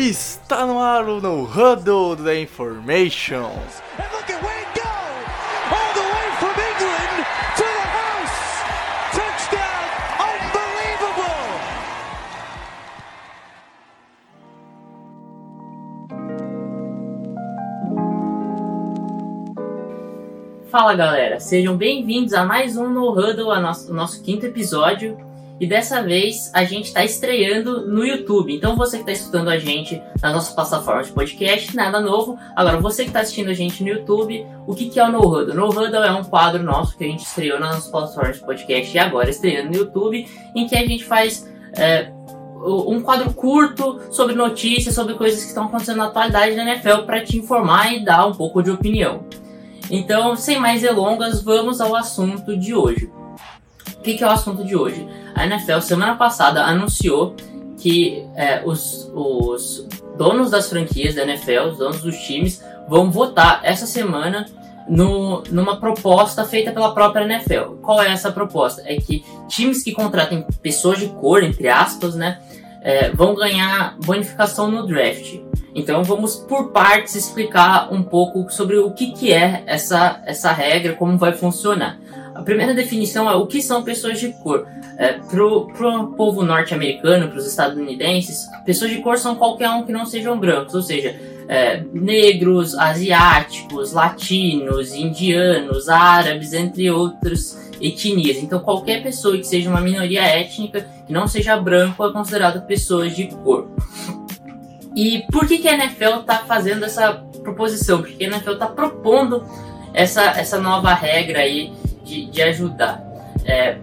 Está no ar o No Huddle da Information. And look at Wade go! All the way from England to the house! Touchdown! Unbelievable! Fala galera, sejam bem-vindos a mais um No Huddle, a nosso, o nosso quinto episódio. E dessa vez a gente está estreando no YouTube. Então você que está escutando a gente nas nossas plataformas de podcast, nada novo. Agora você que está assistindo a gente no YouTube, o que, que é o No Huddle? No Huddle é um quadro nosso que a gente estreou nas nossas plataformas de podcast e agora estreando no YouTube, em que a gente faz é, um quadro curto sobre notícias, sobre coisas que estão acontecendo na atualidade da NFL para te informar e dar um pouco de opinião. Então, sem mais delongas, vamos ao assunto de hoje. O que, que é o assunto de hoje? A NFL, semana passada, anunciou que é, os, os donos das franquias da NFL, os donos dos times, vão votar essa semana no, numa proposta feita pela própria NFL. Qual é essa proposta? É que times que contratem pessoas de cor, entre aspas, né, é, vão ganhar bonificação no draft. Então vamos por partes explicar um pouco sobre o que, que é essa, essa regra, como vai funcionar. A primeira definição é o que são pessoas de cor. É, pro, pro povo norte-americano, para os estadunidenses, pessoas de cor são qualquer um que não sejam brancos, ou seja, é, negros, asiáticos, latinos, indianos, árabes, entre outras etnias. Então qualquer pessoa que seja uma minoria étnica, que não seja branco, é considerada pessoas de cor. E por que, que a NFL está fazendo essa proposição? Porque a NFL está propondo essa, essa nova regra aí de, de ajudar. É,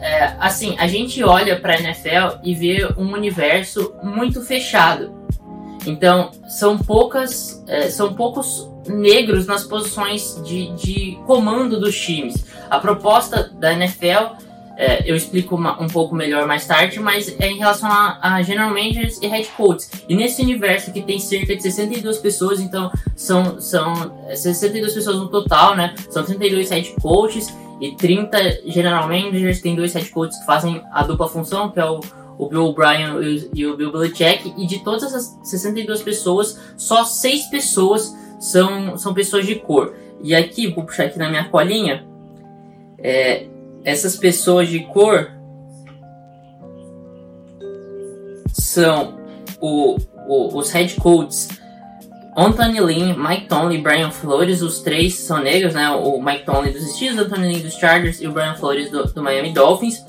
é, assim, a gente olha para a NFL e vê um universo muito fechado. Então, são poucas, é, são poucos negros nas posições de, de comando dos times. A proposta da NFL é, eu explico uma, um pouco melhor mais tarde, mas é em relação a, a, general managers e head coaches. E nesse universo que tem cerca de 62 pessoas, então são, são 62 pessoas no total, né? São 32 head coaches e 30 general managers, tem dois head coaches que fazem a dupla função, que é o, o Bill O'Brien e, e o Bill Belichick, e de todas essas 62 pessoas, só 6 pessoas são, são pessoas de cor. E aqui, vou puxar aqui na minha colinha, é, essas pessoas de cor são o, o, os head coaches Anthony Lynn, Mike Tomlin e Brian Flores, os três são negros, né? O Mike Tomlin dos Steelers, Anthony Lynn dos Chargers e o Brian Flores do, do Miami Dolphins.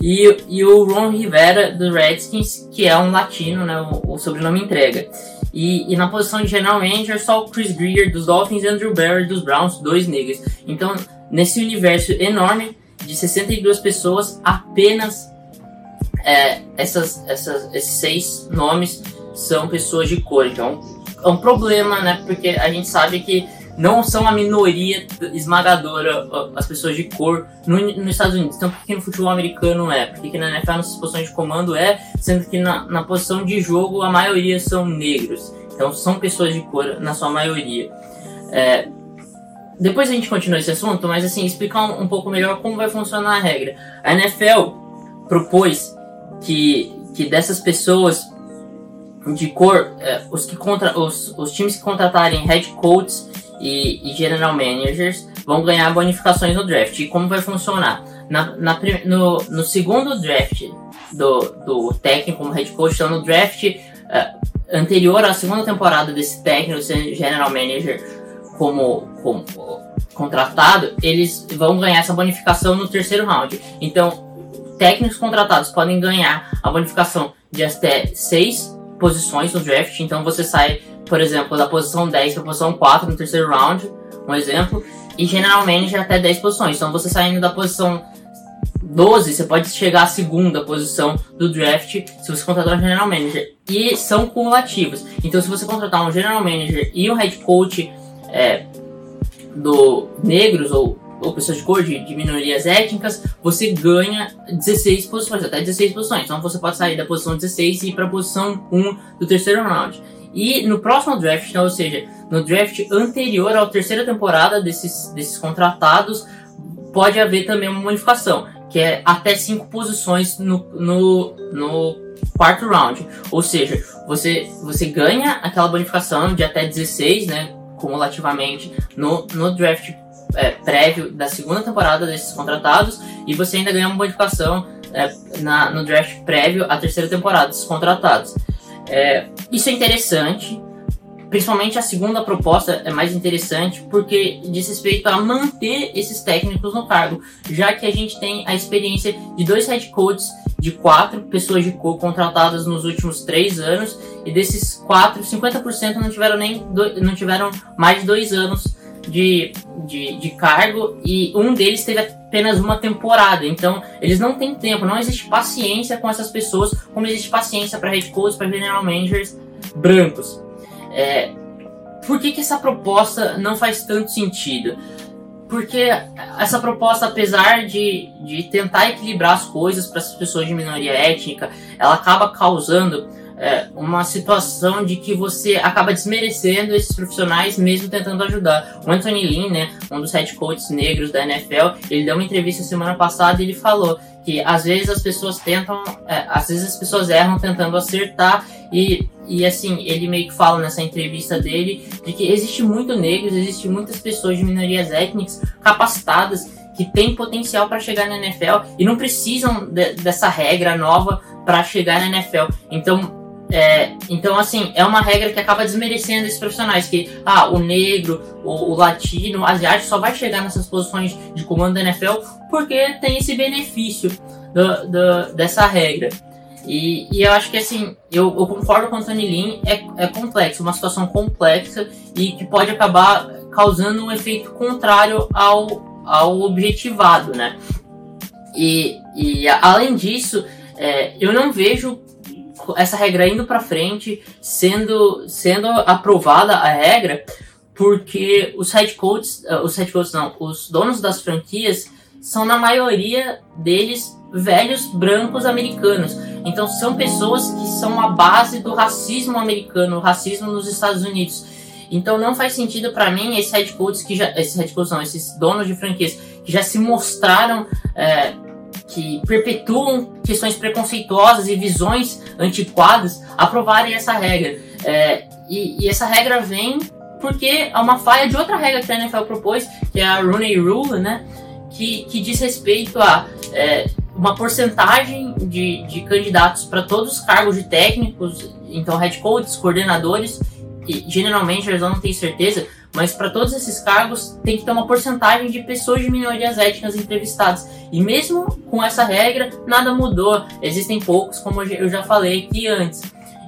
E, e o Ron Rivera do Redskins, que é um latino, né? O, o sobrenome entrega. E, e, na posição de general manager, só o Chris Greer dos Dolphins e Andrew Barry dos Browns, dois negros. Então, nesse universo enorme, de 62 pessoas, apenas é, essas, essas, esses seis nomes são pessoas de cor. Então é um problema, né? Porque a gente sabe que não são a minoria esmagadora as pessoas de cor no, nos Estados Unidos. Então, por que no futebol americano é? Por que na NFL, nas posições de comando é? Sendo que na, na posição de jogo a maioria são negros. Então, são pessoas de cor na sua maioria. É, depois a gente continua esse assunto, mas assim, explicar um, um, pouco melhor como vai funcionar a regra. A NFL propôs que, que dessas pessoas de cor, é, os, que contra, os, os times que contratarem head coaches e, e, general managers vão ganhar bonificações no draft. E como vai funcionar? Na, na, no, no segundo draft do, do técnico como head coach, então no draft é, anterior à segunda temporada desse técnico, general manager, como, como contratado, eles vão ganhar essa bonificação no terceiro round. Então, técnicos contratados podem ganhar a bonificação de até seis posições no draft. Então, você sai, por exemplo, da posição 10 para a posição 4 no terceiro round, um exemplo, e generalmente até 10 posições. Então, você saindo da posição 12, você pode chegar à segunda posição do draft se você contratar um general manager. E são cumulativos. Então, se você contratar um general manager e um head coach é, do negros ou, ou pessoas de cor, de, de, minorias étnicas, você ganha 16 posições, até 16 posições. Então você pode sair da posição 16 e ir para a posição 1 do terceiro round. E no próximo draft, então, ou seja, no draft anterior à terceira temporada desses, desses contratados, pode haver também uma modificação. que é até cinco posições no, no, no quarto round. Ou seja, você, você ganha aquela bonificação de até 16, né? Cumulativamente no, no draft é, prévio da segunda temporada desses contratados e você ainda ganha uma bonificação é, na, no draft prévio à terceira temporada desses contratados. É, isso é interessante, principalmente a segunda proposta é mais interessante porque diz respeito a manter esses técnicos no cargo, já que a gente tem a experiência de dois head coaches de quatro pessoas de cor contratadas nos últimos três anos e desses quatro, 50% não tiveram nem não tiveram mais de dois anos de, de, de cargo e um deles teve apenas uma temporada. Então, eles não têm tempo, não existe paciência com essas pessoas, como existe paciência para head coaches, para general managers brancos. É, por que, que essa proposta não faz tanto sentido? Porque essa proposta, apesar de, de tentar equilibrar as coisas para essas pessoas de minoria étnica, ela acaba causando é, uma situação de que você acaba desmerecendo esses profissionais mesmo tentando ajudar. O Anthony Lynn, né, um dos head coaches negros da NFL, ele deu uma entrevista semana passada e ele falou que às vezes as pessoas tentam, é, às vezes as pessoas erram tentando acertar e, e assim, ele meio que fala nessa entrevista dele de que existe muito negros, existe muitas pessoas de minorias étnicas capacitadas que têm potencial para chegar na NFL e não precisam de, dessa regra nova para chegar na NFL. Então, é, então, assim, é uma regra que acaba desmerecendo esses profissionais, que ah, o negro, o, o latino, o asiático só vai chegar nessas posições de comando da NFL porque tem esse benefício do, do, dessa regra. E, e, eu acho que assim, eu, eu concordo com o Tony Lin, é, é complexo, uma situação complexa e que pode acabar causando um efeito contrário ao, ao objetivado, né? E, e além disso, é, eu não vejo essa regra indo para frente, sendo, sendo aprovada a regra, porque os head coaches, uh, os head coaches não, os donos das franquias são na maioria deles velhos brancos americanos. Então são pessoas que são a base do racismo americano, o racismo nos Estados Unidos. Então não faz sentido para mim esses head coaches que já, esses head coaches não, esses donos de franquias que já se mostraram é, que perpetuam questões preconceituosas e visões antiquadas aprovarem essa regra. É, e, e, essa regra vem porque é uma falha de outra regra que a NFL propôs, que é a Rooney Rule, né? Que, que diz respeito a é, uma porcentagem de, de candidatos para todos os cargos de técnicos, então head coaches, coordenadores, e geralmente eles não têm certeza, mas para todos esses cargos tem que ter uma porcentagem de pessoas de minorias étnicas entrevistadas. E mesmo com essa regra, nada mudou. Existem poucos, como eu já falei aqui antes.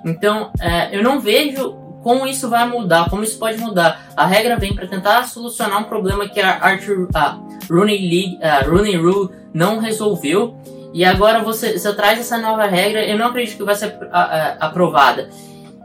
Então, é, eu não vejo como isso vai mudar, como isso pode mudar. A regra vem para tentar solucionar um problema que a, Arthur, a Rooney, League, a Rooney Rule não resolveu. E agora você, você traz essa nova regra, eu não acredito que vai ser aprovada.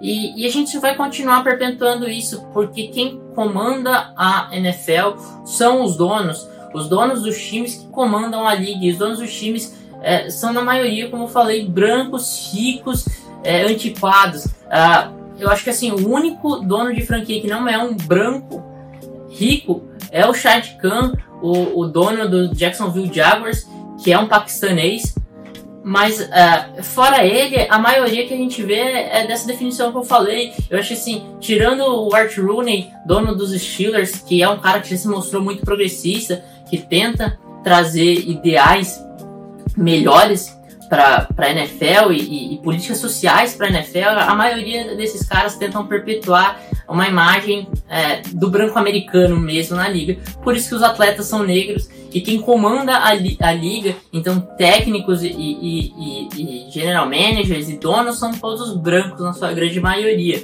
E, e, a gente vai continuar perpetuando isso, porque quem comanda a NFL são os donos, os donos dos times que comandam a liga. E os donos dos times é, são, na maioria, como eu falei, brancos, ricos, é, antiquados. Ah, eu acho que assim, o único dono de franquia que não é um branco rico é o Shad Khan, o, o dono do Jacksonville Jaguars, que é um paquistanês. Mas uh, fora ele, a maioria que a gente vê é dessa definição que eu falei. Eu acho assim, tirando o Art Rooney, dono dos Steelers, que é um cara que já se mostrou muito progressista, que tenta trazer ideais melhores para a NFL e, e, e, políticas sociais para a NFL, a maioria desses caras tentam perpetuar uma imagem é, do branco americano mesmo na liga. Por isso que os atletas são negros e quem comanda a, li a liga, então técnicos e, e, e, general managers e donos são todos brancos na sua grande maioria,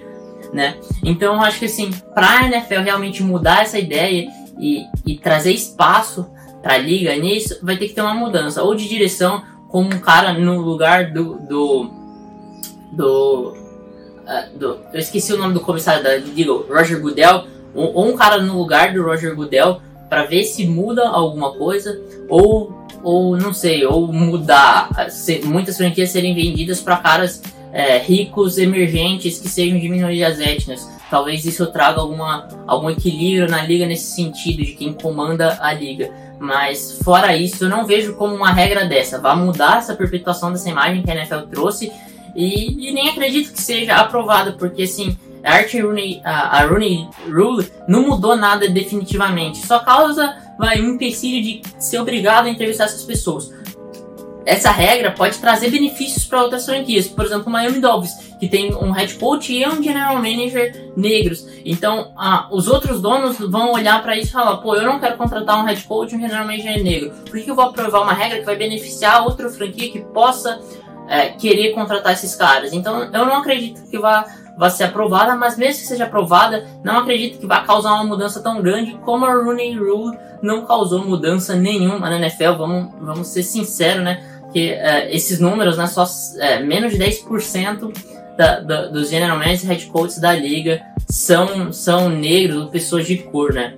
né? Então acho que assim, para a NFL realmente mudar essa ideia e, e trazer espaço para a liga nisso, vai ter que ter uma mudança ou de direção, como um cara no lugar do do, do, uh, do eu esqueci o nome do comissário da liga, Roger Goodell, ou, ou um cara no lugar do Roger Goodell para ver se muda alguma coisa ou ou não sei, ou mudar se, muitas franquias serem vendidas para caras é, ricos emergentes que sejam de minorias étnicas, talvez isso traga alguma, algum equilíbrio na liga nesse sentido, de quem comanda a liga. Mas fora isso, eu não vejo como uma regra dessa. Vai mudar essa perpetuação dessa imagem que a NFL trouxe e, e nem acredito que seja aprovada, porque assim, a Rooney, a, a Rooney Rule não mudou nada definitivamente, só causa vai, um empecilho de ser obrigado a entrevistar essas pessoas essa regra pode trazer benefícios para outras franquias, por exemplo, o Miami Dolphins, que tem um head coach e um general manager negros. Então, os outros donos vão olhar para isso e falar: pô, eu não quero contratar um head coach e um general manager negro. Por que eu vou aprovar uma regra que vai beneficiar outra franquia que possa é, querer contratar esses caras? Então, eu não acredito que vá, vá ser aprovada, mas mesmo que seja aprovada, não acredito que vá causar uma mudança tão grande como a Rooney Rule não causou mudança nenhuma na NFL. Vamos, vamos ser sinceros, né? que uh, esses números, né, só uh, menos de 10% da, da, dos general managers e head coaches da liga são, são negros ou pessoas de cor, né?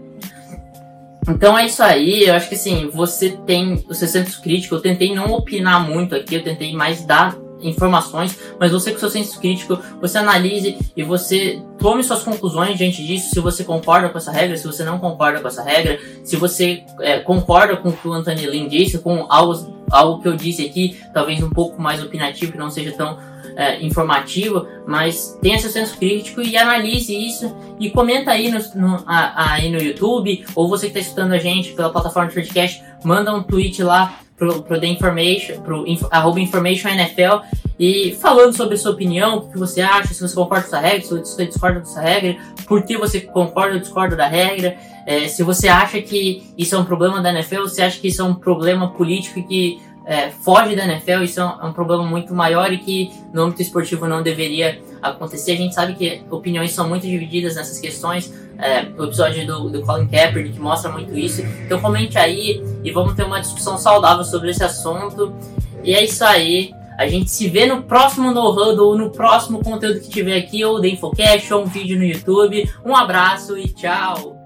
Então é isso aí, eu acho que assim, você tem o seu senso crítico, eu tentei não opinar muito aqui, eu tentei mais dar informações, mas você com seu senso crítico, você analise e você tome suas conclusões diante disso, se você concorda com essa regra, se você não concorda com essa regra, se você é, concorda com o que o Anthony Lynn disse, com algo, algo que eu disse aqui, talvez um pouco mais opinativo, que não seja tão é, informativo, mas tenha seu senso crítico e analise isso e comenta aí no, no, a, aí no YouTube, ou você que está escutando a gente pela plataforma de podcast, manda um tweet lá pro, pro The Information, pro arroba Information NFL e falando sobre a sua opinião, o que você acha, se você concorda com essa regra, se você discorda dessa regra, por que você concorda ou discorda da regra, é, se você acha que isso é um problema da NFL, você acha que isso é um problema político que é, foge da NFL, isso é um, é um, problema muito maior e que no âmbito esportivo não deveria acontecer. A gente sabe que opiniões são muito divididas nessas questões. É, o episódio do, do Colin Kaepernick mostra muito isso. Então comente aí e vamos ter uma discussão saudável sobre esse assunto. E é isso aí. A gente se vê no próximo No Huddle ou no próximo conteúdo que tiver aqui, ou da Infocast, ou um vídeo no YouTube. Um abraço e tchau!